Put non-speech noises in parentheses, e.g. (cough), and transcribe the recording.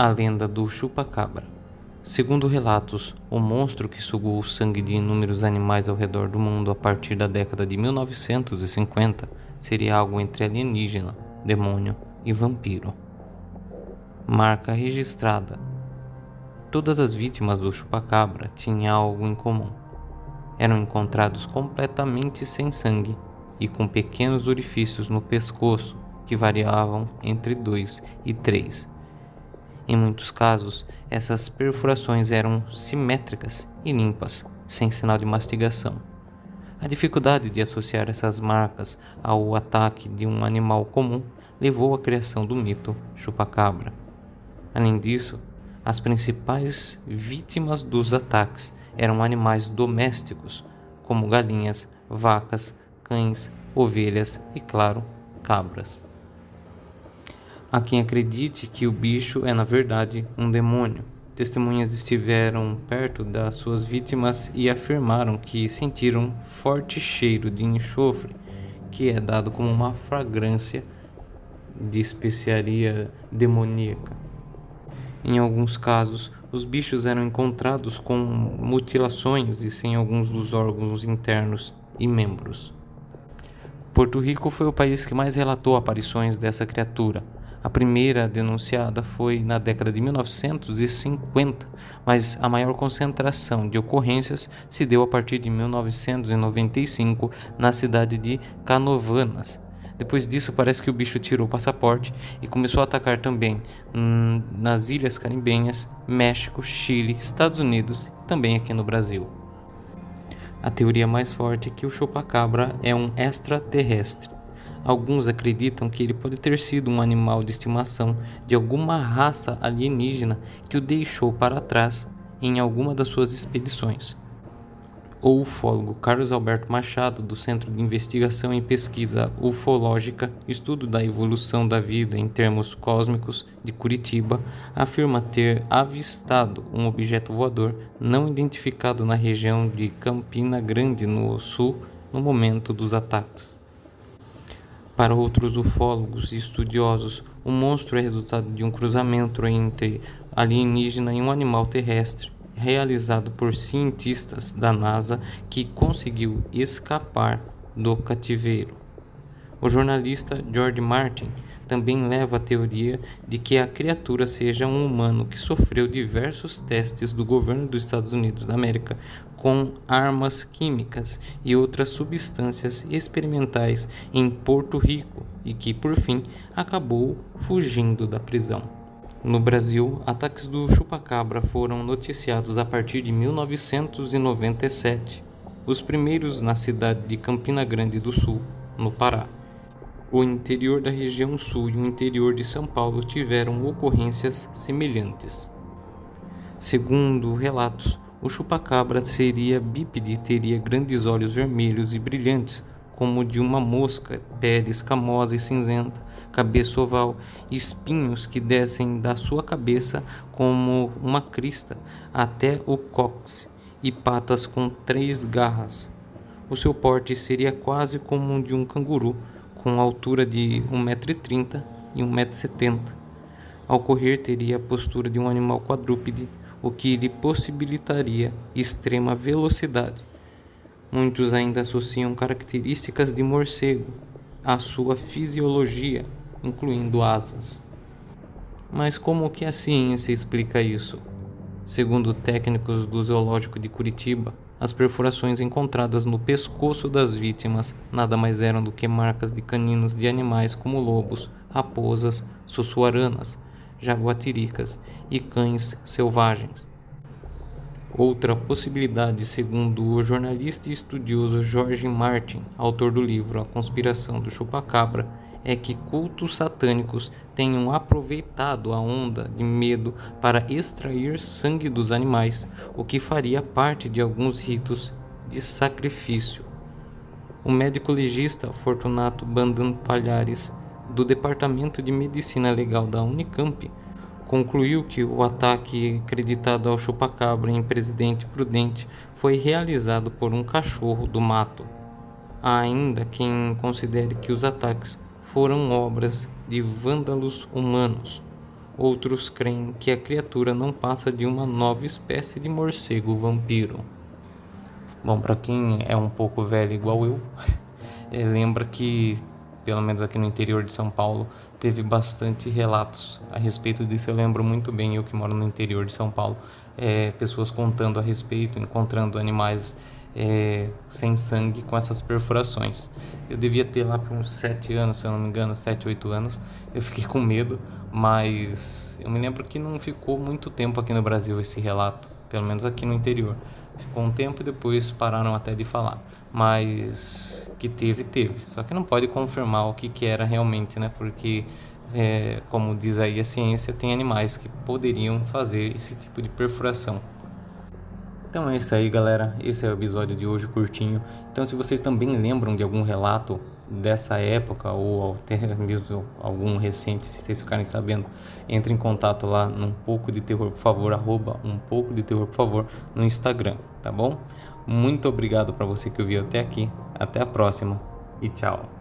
A lenda do chupacabra. Segundo relatos, o monstro que sugou o sangue de inúmeros animais ao redor do mundo a partir da década de 1950 seria algo entre alienígena, demônio e vampiro. Marca registrada. Todas as vítimas do chupacabra tinham algo em comum. Eram encontrados completamente sem sangue e com pequenos orifícios no pescoço que variavam entre 2 e 3 em muitos casos, essas perfurações eram simétricas e limpas, sem sinal de mastigação. A dificuldade de associar essas marcas ao ataque de um animal comum levou à criação do mito chupacabra. Além disso, as principais vítimas dos ataques eram animais domésticos, como galinhas, vacas, cães, ovelhas e, claro, cabras. Há quem acredite que o bicho é, na verdade, um demônio. Testemunhas estiveram perto das suas vítimas e afirmaram que sentiram forte cheiro de enxofre, que é dado como uma fragrância de especiaria demoníaca. Em alguns casos, os bichos eram encontrados com mutilações e sem alguns dos órgãos internos e membros. Porto Rico foi o país que mais relatou aparições dessa criatura, a primeira denunciada foi na década de 1950, mas a maior concentração de ocorrências se deu a partir de 1995 na cidade de Canovanas. Depois disso, parece que o bicho tirou o passaporte e começou a atacar também hum, nas Ilhas Caribenhas, México, Chile, Estados Unidos e também aqui no Brasil. A teoria mais forte é que o chupacabra é um extraterrestre Alguns acreditam que ele pode ter sido um animal de estimação de alguma raça alienígena que o deixou para trás em alguma das suas expedições. O ufólogo Carlos Alberto Machado, do Centro de Investigação e Pesquisa Ufológica, Estudo da Evolução da Vida em Termos Cósmicos, de Curitiba, afirma ter avistado um objeto voador não identificado na região de Campina Grande, no sul, no momento dos ataques. Para outros ufólogos e estudiosos, o monstro é resultado de um cruzamento entre alienígena e um animal terrestre, realizado por cientistas da NASA que conseguiu escapar do cativeiro. O jornalista George Martin também leva a teoria de que a criatura seja um humano que sofreu diversos testes do governo dos Estados Unidos da América com armas químicas e outras substâncias experimentais em Porto Rico e que, por fim, acabou fugindo da prisão. No Brasil, ataques do chupacabra foram noticiados a partir de 1997, os primeiros na cidade de Campina Grande do Sul, no Pará. O interior da região sul e o interior de São Paulo tiveram ocorrências semelhantes. Segundo relatos, o chupacabra seria bípede e teria grandes olhos vermelhos e brilhantes, como de uma mosca, pele escamosa e cinzenta, cabeça oval, espinhos que descem da sua cabeça como uma crista até o cóccix e patas com três garras. O seu porte seria quase como o de um canguru, com altura de 1,30m e 1,70m. Ao correr, teria a postura de um animal quadrúpede, o que lhe possibilitaria extrema velocidade. Muitos ainda associam características de morcego à sua fisiologia, incluindo asas. Mas como que a ciência explica isso? Segundo técnicos do Zoológico de Curitiba, as perfurações encontradas no pescoço das vítimas nada mais eram do que marcas de caninos de animais como lobos, raposas, sussuaranas, jaguatiricas e cães selvagens. Outra possibilidade, segundo o jornalista e estudioso George Martin, autor do livro A Conspiração do Chupacabra, é que cultos satânicos tenham aproveitado a onda de medo para extrair sangue dos animais, o que faria parte de alguns ritos de sacrifício. O médico legista Fortunato Bandan Palhares, do Departamento de Medicina Legal da Unicamp, concluiu que o ataque acreditado ao chupacabra em Presidente Prudente foi realizado por um cachorro do mato. Há ainda quem considere que os ataques foram obras de vândalos humanos. outros creem que a criatura não passa de uma nova espécie de morcego vampiro. Bom, para quem é um pouco velho igual eu, é, (laughs) lembra que, pelo menos aqui no interior de São Paulo, teve bastante relatos a respeito disso. Eu lembro muito bem, eu que moro no interior de São Paulo, é, pessoas contando a respeito, encontrando animais é, sem sangue com essas perfurações. Eu devia ter lá por uns 7 anos, se eu não me engano, 7, 8 anos. Eu fiquei com medo, mas eu me lembro que não ficou muito tempo aqui no Brasil esse relato, pelo menos aqui no interior. Ficou um tempo e depois pararam até de falar. Mas que teve, teve. Só que não pode confirmar o que, que era realmente, né? Porque, é, como diz aí a ciência, tem animais que poderiam fazer esse tipo de perfuração. Então é isso aí, galera. Esse é o episódio de hoje curtinho. Então, se vocês também lembram de algum relato dessa época ou até mesmo algum recente, se vocês ficarem sabendo, entre em contato lá num pouco de terror, por favor, arroba um pouco de terror, por favor, no Instagram, tá bom? Muito obrigado para você que ouviu até aqui. Até a próxima e tchau.